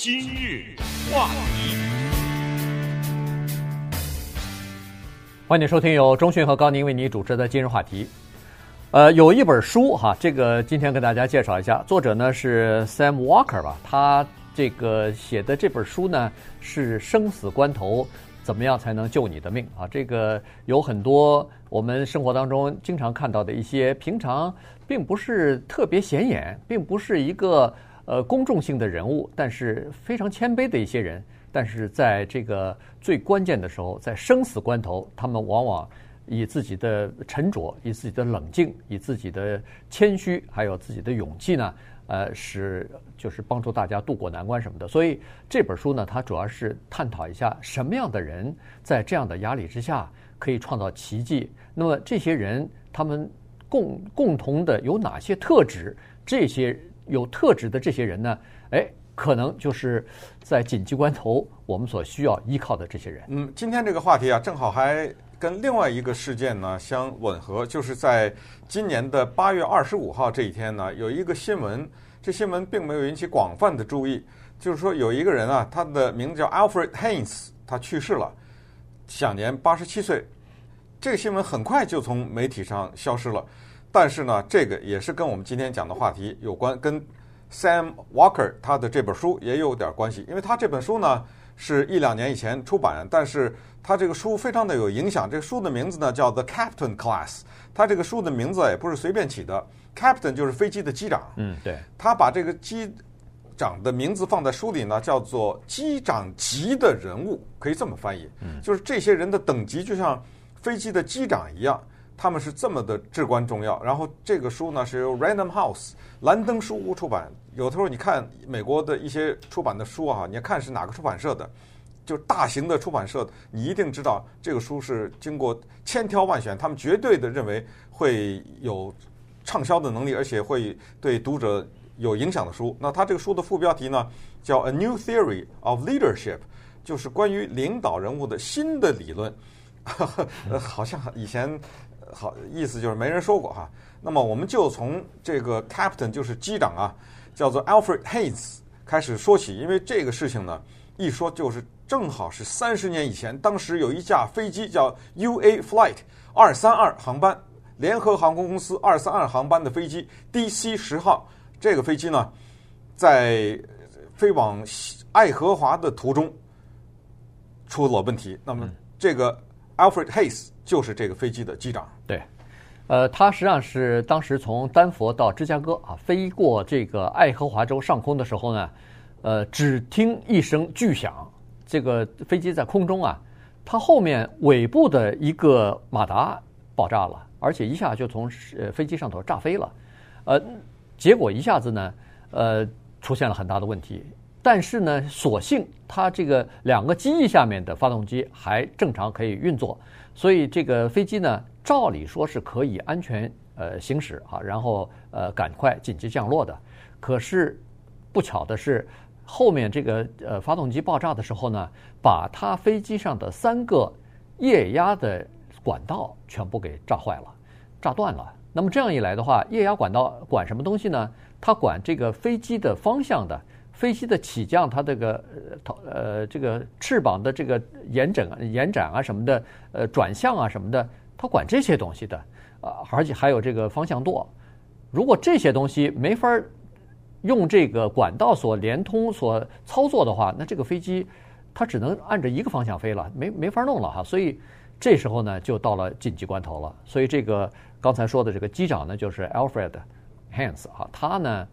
今日话题，欢迎收听由中讯和高宁为你主持的今日话题。呃，有一本书哈，这个今天跟大家介绍一下，作者呢是 Sam Walker 吧，他这个写的这本书呢是生死关头怎么样才能救你的命啊？这个有很多我们生活当中经常看到的一些平常并不是特别显眼，并不是一个。呃，公众性的人物，但是非常谦卑的一些人，但是在这个最关键的时候，在生死关头，他们往往以自己的沉着、以自己的冷静、以自己的谦虚，还有自己的勇气呢，呃，使就是帮助大家渡过难关什么的。所以这本书呢，它主要是探讨一下什么样的人在这样的压力之下可以创造奇迹。那么这些人他们共共同的有哪些特质？这些。有特质的这些人呢，哎，可能就是在紧急关头我们所需要依靠的这些人。嗯，今天这个话题啊，正好还跟另外一个事件呢相吻合，就是在今年的八月二十五号这一天呢，有一个新闻，这新闻并没有引起广泛的注意，就是说有一个人啊，他的名字叫 Alfred Haynes，他去世了，享年八十七岁。这个新闻很快就从媒体上消失了。但是呢，这个也是跟我们今天讲的话题有关，跟 Sam Walker 他的这本书也有点关系。因为他这本书呢是一两年以前出版，但是他这个书非常的有影响。这个书的名字呢叫 The Captain Class，他这个书的名字也不是随便起的，Captain 就是飞机的机长。嗯，对。他把这个机长的名字放在书里呢，叫做机长级的人物，可以这么翻译。嗯，就是这些人的等级就像飞机的机长一样。他们是这么的至关重要。然后这个书呢是由 Random House 兰登书屋出版。有的时候你看美国的一些出版的书啊，你要看是哪个出版社的，就大型的出版社，你一定知道这个书是经过千挑万选，他们绝对的认为会有畅销的能力，而且会对读者有影响的书。那他这个书的副标题呢叫 A New Theory of Leadership，就是关于领导人物的新的理论。好像以前。好，意思就是没人说过哈。那么我们就从这个 Captain 就是机长啊，叫做 Alfred Haynes 开始说起。因为这个事情呢，一说就是正好是三十年以前，当时有一架飞机叫 UA Flight 二三二航班，联合航空公司二三二航班的飞机 DC 十号，这个飞机呢，在飞往爱荷华的途中出了问题。那么这个 Alfred Haynes 就是这个飞机的机长。对，呃，他实际上是当时从丹佛到芝加哥啊，飞过这个爱荷华州上空的时候呢，呃，只听一声巨响，这个飞机在空中啊，它后面尾部的一个马达爆炸了，而且一下就从呃飞机上头炸飞了，呃，结果一下子呢，呃，出现了很大的问题，但是呢，所幸它这个两个机翼下面的发动机还正常可以运作。所以这个飞机呢，照理说是可以安全呃行驶啊，然后呃赶快紧急降落的。可是不巧的是，后面这个呃发动机爆炸的时候呢，把它飞机上的三个液压的管道全部给炸坏了，炸断了。那么这样一来的话，液压管道管什么东西呢？它管这个飞机的方向的。飞机的起降，它这个呃头呃这个翅膀的这个延展延展啊什么的，呃转向啊什么的，它管这些东西的啊，而且还有这个方向舵。如果这些东西没法用这个管道所连通所操作的话，那这个飞机它只能按着一个方向飞了，没没法弄了哈。所以这时候呢，就到了紧急关头了。所以这个刚才说的这个机长呢，就是 Alfred Hans 啊，他呢。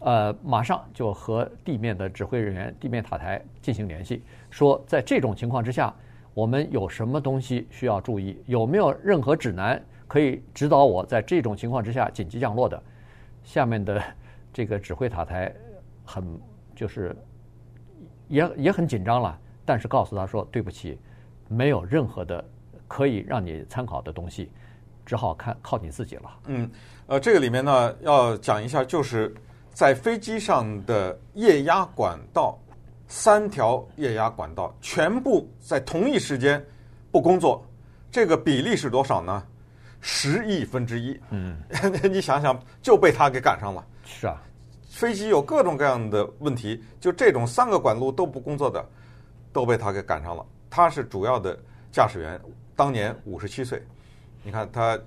呃，马上就和地面的指挥人员、地面塔台进行联系，说在这种情况之下，我们有什么东西需要注意？有没有任何指南可以指导我在这种情况之下紧急降落的？下面的这个指挥塔台很就是也也很紧张了，但是告诉他说：“对不起，没有任何的可以让你参考的东西，只好看靠你自己了。”嗯，呃，这个里面呢要讲一下就是。在飞机上的液压管道，三条液压管道全部在同一时间不工作，这个比例是多少呢？十亿分之一。嗯，你想想就被他给赶上了。是啊，飞机有各种各样的问题，就这种三个管路都不工作的，都被他给赶上了。他是主要的驾驶员，当年五十七岁。你看他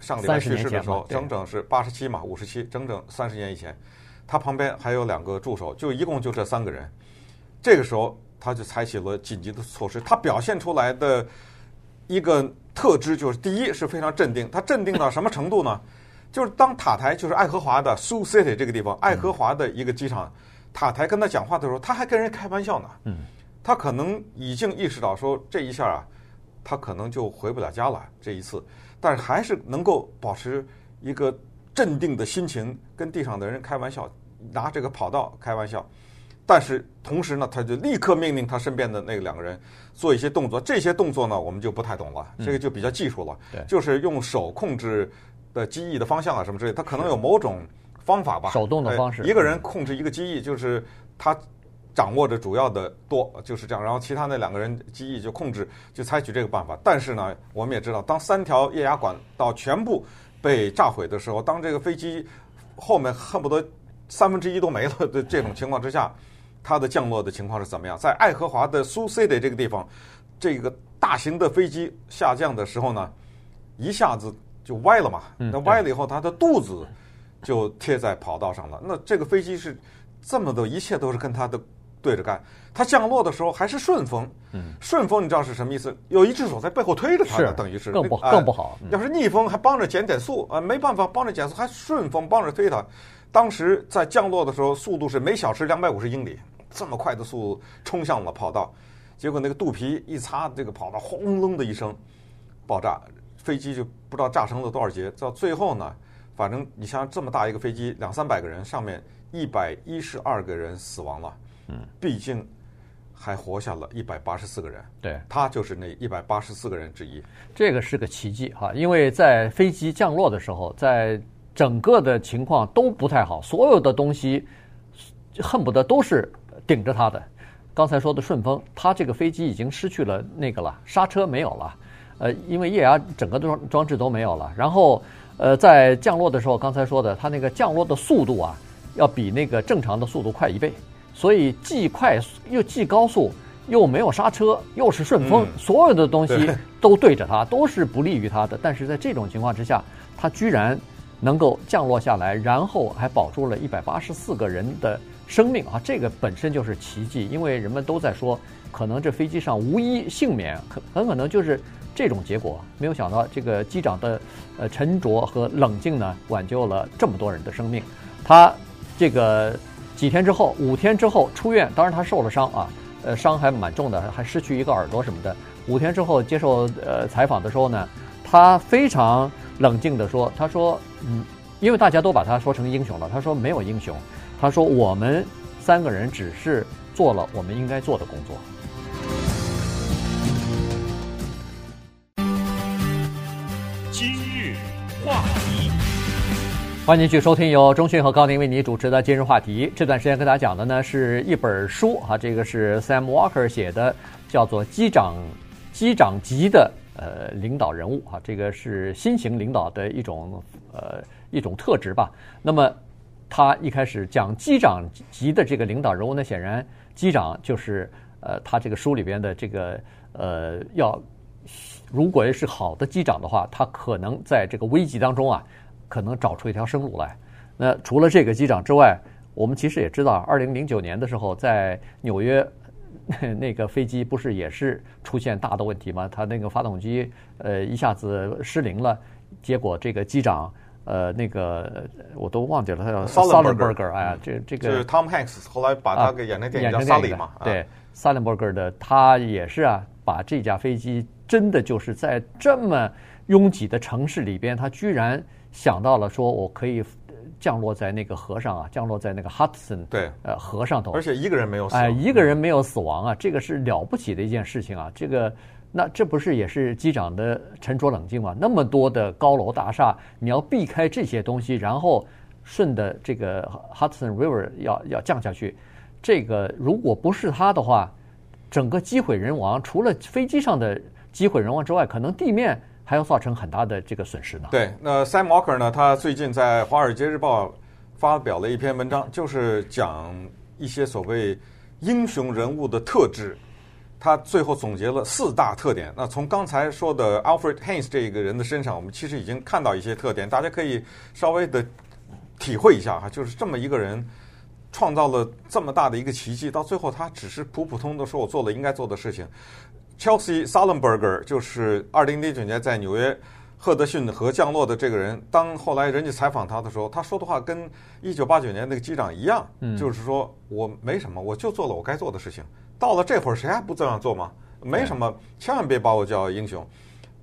上礼拜去世的时候，整整是八十七嘛，五十七，整整三十年以前。他旁边还有两个助手，就一共就这三个人。这个时候，他就采取了紧急的措施。他表现出来的一个特质就是，第一是非常镇定。他镇定到什么程度呢？就是当塔台，就是爱荷华的 Sioux City 这个地方，爱荷华的一个机场，塔台跟他讲话的时候，他还跟人开玩笑呢。嗯。他可能已经意识到说，这一下啊，他可能就回不了家了。这一次，但是还是能够保持一个镇定的心情，跟地上的人开玩笑。拿这个跑道开玩笑，但是同时呢，他就立刻命令他身边的那两个人做一些动作。这些动作呢，我们就不太懂了，这个就比较技术了。对，就是用手控制的机翼的方向啊，什么之类，他可能有某种方法吧。手动的方式，一个人控制一个机翼，就是他掌握着主要的舵，就是这样。然后其他那两个人机翼就控制，就采取这个办法。但是呢，我们也知道，当三条液压管道全部被炸毁的时候，当这个飞机后面恨不得。三分之一都没了的 这种情况之下，它的降落的情况是怎么样？在爱荷华的 Sioux City 这个地方，这个大型的飞机下降的时候呢，一下子就歪了嘛。那歪了以后，它的肚子就贴在跑道上了。那这个飞机是这么的，一切都是跟它的对着干。它降落的时候还是顺风，顺风你知道是什么意思？有一只手在背后推着它，等于是更不更不好。要是逆风还帮着减减速啊，没办法帮着减速，还顺风帮着推它。当时在降落的时候，速度是每小时两百五十英里，这么快的速度冲向了跑道，结果那个肚皮一擦，这个跑道轰隆的一声爆炸，飞机就不知道炸成了多少节。到最后呢，反正你像这么大一个飞机，两三百个人，上面一百一十二个人死亡了，嗯，毕竟还活下了一百八十四个人，对，他就是那一百八十四个人之一。这个是个奇迹哈，因为在飞机降落的时候，在整个的情况都不太好，所有的东西恨不得都是顶着它的。刚才说的顺风，它这个飞机已经失去了那个了，刹车没有了，呃，因为液压整个装装置都没有了。然后，呃，在降落的时候，刚才说的，它那个降落的速度啊，要比那个正常的速度快一倍，所以既快又既高速，又没有刹车，又是顺风，所有的东西都对着它，都是不利于它的。但是在这种情况之下，它居然。能够降落下来，然后还保住了一百八十四个人的生命啊！这个本身就是奇迹，因为人们都在说，可能这飞机上无一幸免，很很可能就是这种结果。没有想到这个机长的呃沉着和冷静呢，挽救了这么多人的生命。他这个几天之后，五天之后出院，当然他受了伤啊，呃，伤还蛮重的，还失去一个耳朵什么的。五天之后接受呃采访的时候呢，他非常。冷静地说：“他说，嗯，因为大家都把他说成英雄了。他说没有英雄，他说我们三个人只是做了我们应该做的工作。”欢迎继续收听由钟迅和高宁为你主持的今日话题。这段时间跟大家讲的呢是一本书啊，这个是 Sam Walker 写的，叫做《机长机长级的》。呃，领导人物啊，这个是新型领导的一种呃一种特质吧。那么他一开始讲机长级的这个领导人物呢，显然机长就是呃他这个书里边的这个呃要如果是好的机长的话，他可能在这个危机当中啊，可能找出一条生路来。那除了这个机长之外，我们其实也知道，二零零九年的时候在纽约。那个飞机不是也是出现大的问题吗？它那个发动机呃一下子失灵了，结果这个机长呃那个我都忘记了，他叫 Sullenberger 哎呀，这这个就是 Tom Hanks 后来把他给演那电影叫 Sully 嘛，对 Sullenberger 的他也是啊，把这架飞机真的就是在这么拥挤的城市里边，他居然想到了说我可以。降落在那个河上啊，降落在那个 Hudson 对呃河上头，而且一个人没有死，哎，一个人没有死亡啊，这个是了不起的一件事情啊。这个那这不是也是机长的沉着冷静吗？那么多的高楼大厦，你要避开这些东西，然后顺着这个 Hudson River 要要降下去，这个如果不是他的话，整个机毁人亡，除了飞机上的机毁人亡之外，可能地面。还要造成很大的这个损失呢。对，那 Sam Walker 呢？他最近在《华尔街日报》发表了一篇文章，就是讲一些所谓英雄人物的特质。他最后总结了四大特点。那从刚才说的 Alfred Haynes 这个人的身上，我们其实已经看到一些特点，大家可以稍微的体会一下哈。就是这么一个人，创造了这么大的一个奇迹，到最后他只是普普通通的说：“我做了应该做的事情。” Chelsea Sullenberger 就是二零零九年在纽约赫德逊河降落的这个人。当后来人家采访他的时候，他说的话跟一九八九年那个机长一样，就是说我没什么，我就做了我该做的事情。到了这会儿，谁还不这样做吗？没什么，千万别把我叫英雄。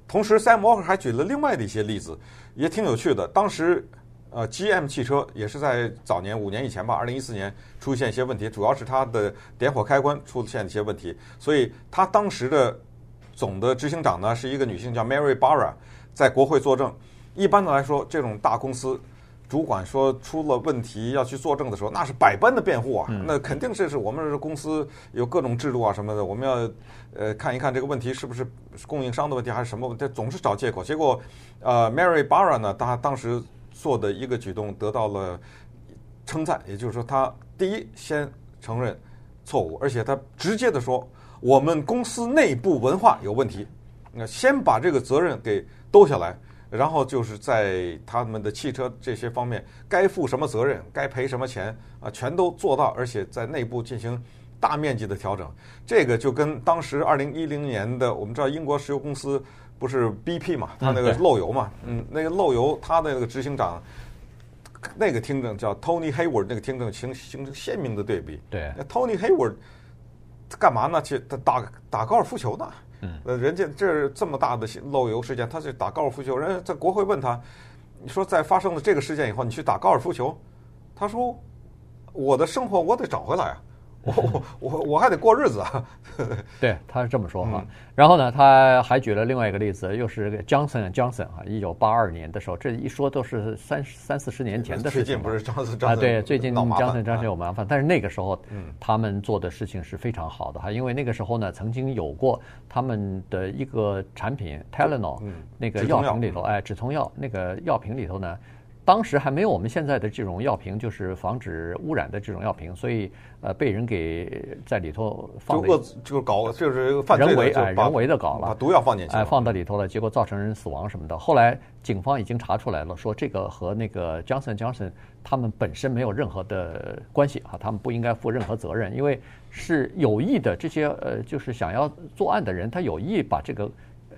同时，Sam Walker 还举了另外的一些例子，也挺有趣的。当时，呃，GM 汽车也是在早年五年以前吧，二零一四年出现一些问题，主要是它的点火开关出现一些问题。所以，它当时的总的执行长呢是一个女性，叫 Mary Barra，在国会作证。一般的来说，这种大公司。主管说出了问题要去作证的时候，那是百般的辩护啊，那肯定是是我们这公司有各种制度啊什么的，我们要呃看一看这个问题是不是供应商的问题还是什么问题，总是找借口。结果，呃，Mary Barra 呢，她当时做的一个举动得到了称赞，也就是说，他第一先承认错误，而且他直接的说我们公司内部文化有问题，那先把这个责任给兜下来。然后就是在他们的汽车这些方面，该负什么责任，该赔什么钱啊，全都做到，而且在内部进行大面积的调整。这个就跟当时二零一零年的，我们知道英国石油公司不是 BP 嘛，他那个漏油嘛，嗯，那个漏油，他的那个执行长，那个听证叫 Tony Hayward，那个听证形形成鲜明的对比。对，那 Tony Hayward 干嘛呢？去他打打高尔夫球呢？嗯，呃，人家这这么大的漏油事件，他去打高尔夫球。人家在国会问他，你说在发生了这个事件以后，你去打高尔夫球？他说，我的生活我得找回来啊。我我我我还得过日子啊！对，他是这么说哈。然后呢，他还举了另外一个例子，又是 Johnson Johnson 啊，一九八二年的时候，这一说都是三三四十年前的事情。最近不是 Johnson Johnson 啊？对，最近 Johnson Johnson 有麻烦，但是那个时候，他们做的事情是非常好的哈，因为那个时候呢，曾经有过他们的一个产品 Tylenol 那个药品里头，哎，止痛药那个药品里头呢。当时还没有我们现在的这种药瓶，就是防止污染的这种药瓶，所以呃被人给在里头放了，就搞就是犯罪人为哎人为的搞了，把毒药放进去，哎放到里头了，结果造成人死亡什么的。后来警方已经查出来了，说这个和那个 Johnson Johnson 他们本身没有任何的关系啊，他们不应该负任何责任，因为是有意的这些呃就是想要作案的人，他有意把这个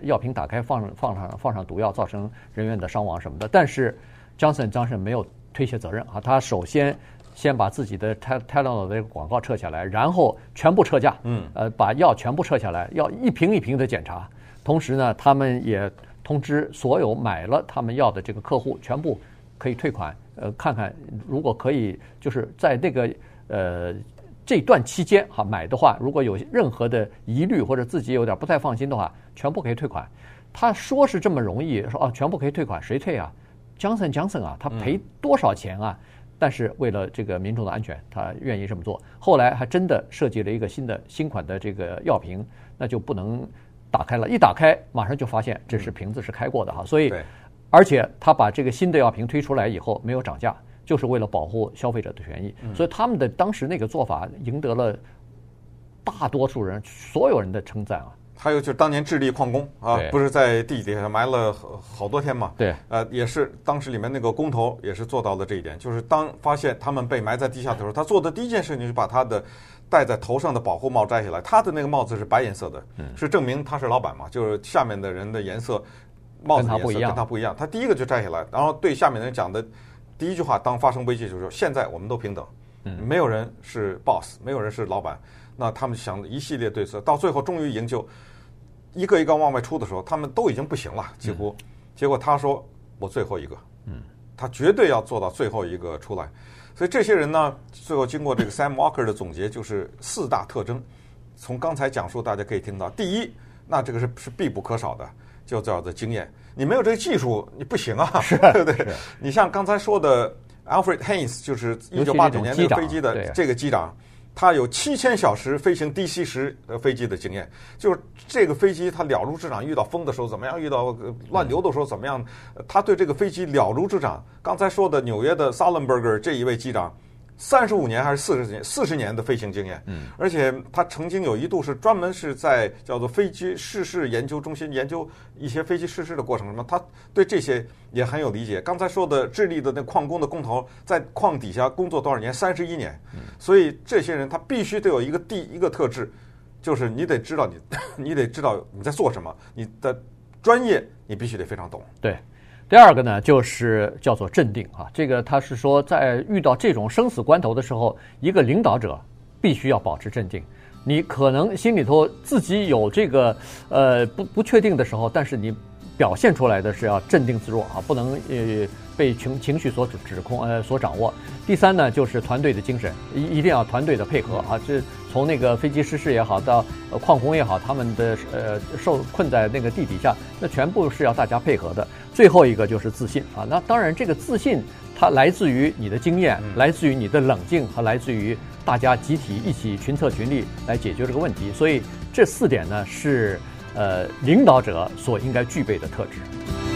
药瓶打开放放上放上毒药，造成人员的伤亡什么的，但是。Johnson Johnson 没有推卸责任啊，他首先先把自己的 Tylenol 的广告撤下来，然后全部撤架，嗯，呃，把药全部撤下来，要一瓶一瓶的检查。同时呢，他们也通知所有买了他们药的这个客户，全部可以退款。呃，看看如果可以，就是在那个呃这段期间哈买的话，如果有任何的疑虑或者自己有点不太放心的话，全部可以退款。他说是这么容易，说啊，全部可以退款，谁退啊？Johnson Johnson 啊，他赔多少钱啊？但是为了这个民众的安全，他愿意这么做。后来还真的设计了一个新的新款的这个药瓶，那就不能打开了。一打开，马上就发现这是瓶子是开过的哈。所以，而且他把这个新的药瓶推出来以后没有涨价，就是为了保护消费者的权益。所以他们的当时那个做法赢得了大多数人所有人的称赞啊。还有就是当年智利矿工啊，不是在地底下埋了好多天嘛？对，呃，也是当时里面那个工头也是做到了这一点，就是当发现他们被埋在地下的时候，他做的第一件事情是把他的戴在头上的保护帽摘下来。他的那个帽子是白颜色的，是证明他是老板嘛，就是下面的人的颜色帽子颜色跟他不一样。他第一个就摘下来，然后对下面的人讲的第一句话，当发生危机就是说，现在我们都平等，没有人是 boss，没有人是老板。那他们想一系列对策，到最后终于营救。一个一个往外出的时候，他们都已经不行了，几乎。结果他说：“我最后一个。”嗯，他绝对要做到最后一个出来。所以这些人呢，最后经过这个 Sam Walker 的总结，就是四大特征。从刚才讲述，大家可以听到，第一，那这个是是必不可少的，就叫做经验。你没有这个技术，你不行啊，是 对不对？你像刚才说的 Alfred Haynes，就是一九八九年那个飞机的这个机长。他有七千小时飞行低吸时呃飞机的经验，就是这个飞机他了如指掌，遇到风的时候怎么样，遇到乱流的时候怎么样，他对这个飞机了如指掌。刚才说的纽约的 Sullenberger 这一位机长。三十五年还是四十年？四十年的飞行经验，嗯，而且他曾经有一度是专门是在叫做飞机失事研究中心研究一些飞机失事的过程什么，他对这些也很有理解。刚才说的智利的那矿工的工头在矿底下工作多少年？三十一年，所以这些人他必须得有一个第一个特质，就是你得知道你，你得知道你在做什么，你的专业你必须得非常懂，对。第二个呢，就是叫做镇定啊。这个他是说，在遇到这种生死关头的时候，一个领导者必须要保持镇定。你可能心里头自己有这个呃不不确定的时候，但是你表现出来的是要镇定自若啊，不能呃被情情绪所指控呃所掌握。第三呢，就是团队的精神，一一定要团队的配合啊。这从那个飞机失事也好，到矿工也好，他们的呃受困在那个地底下，那全部是要大家配合的。最后一个就是自信啊，那当然这个自信它来自于你的经验，来自于你的冷静和来自于大家集体一起群策群力来解决这个问题。所以这四点呢是呃领导者所应该具备的特质。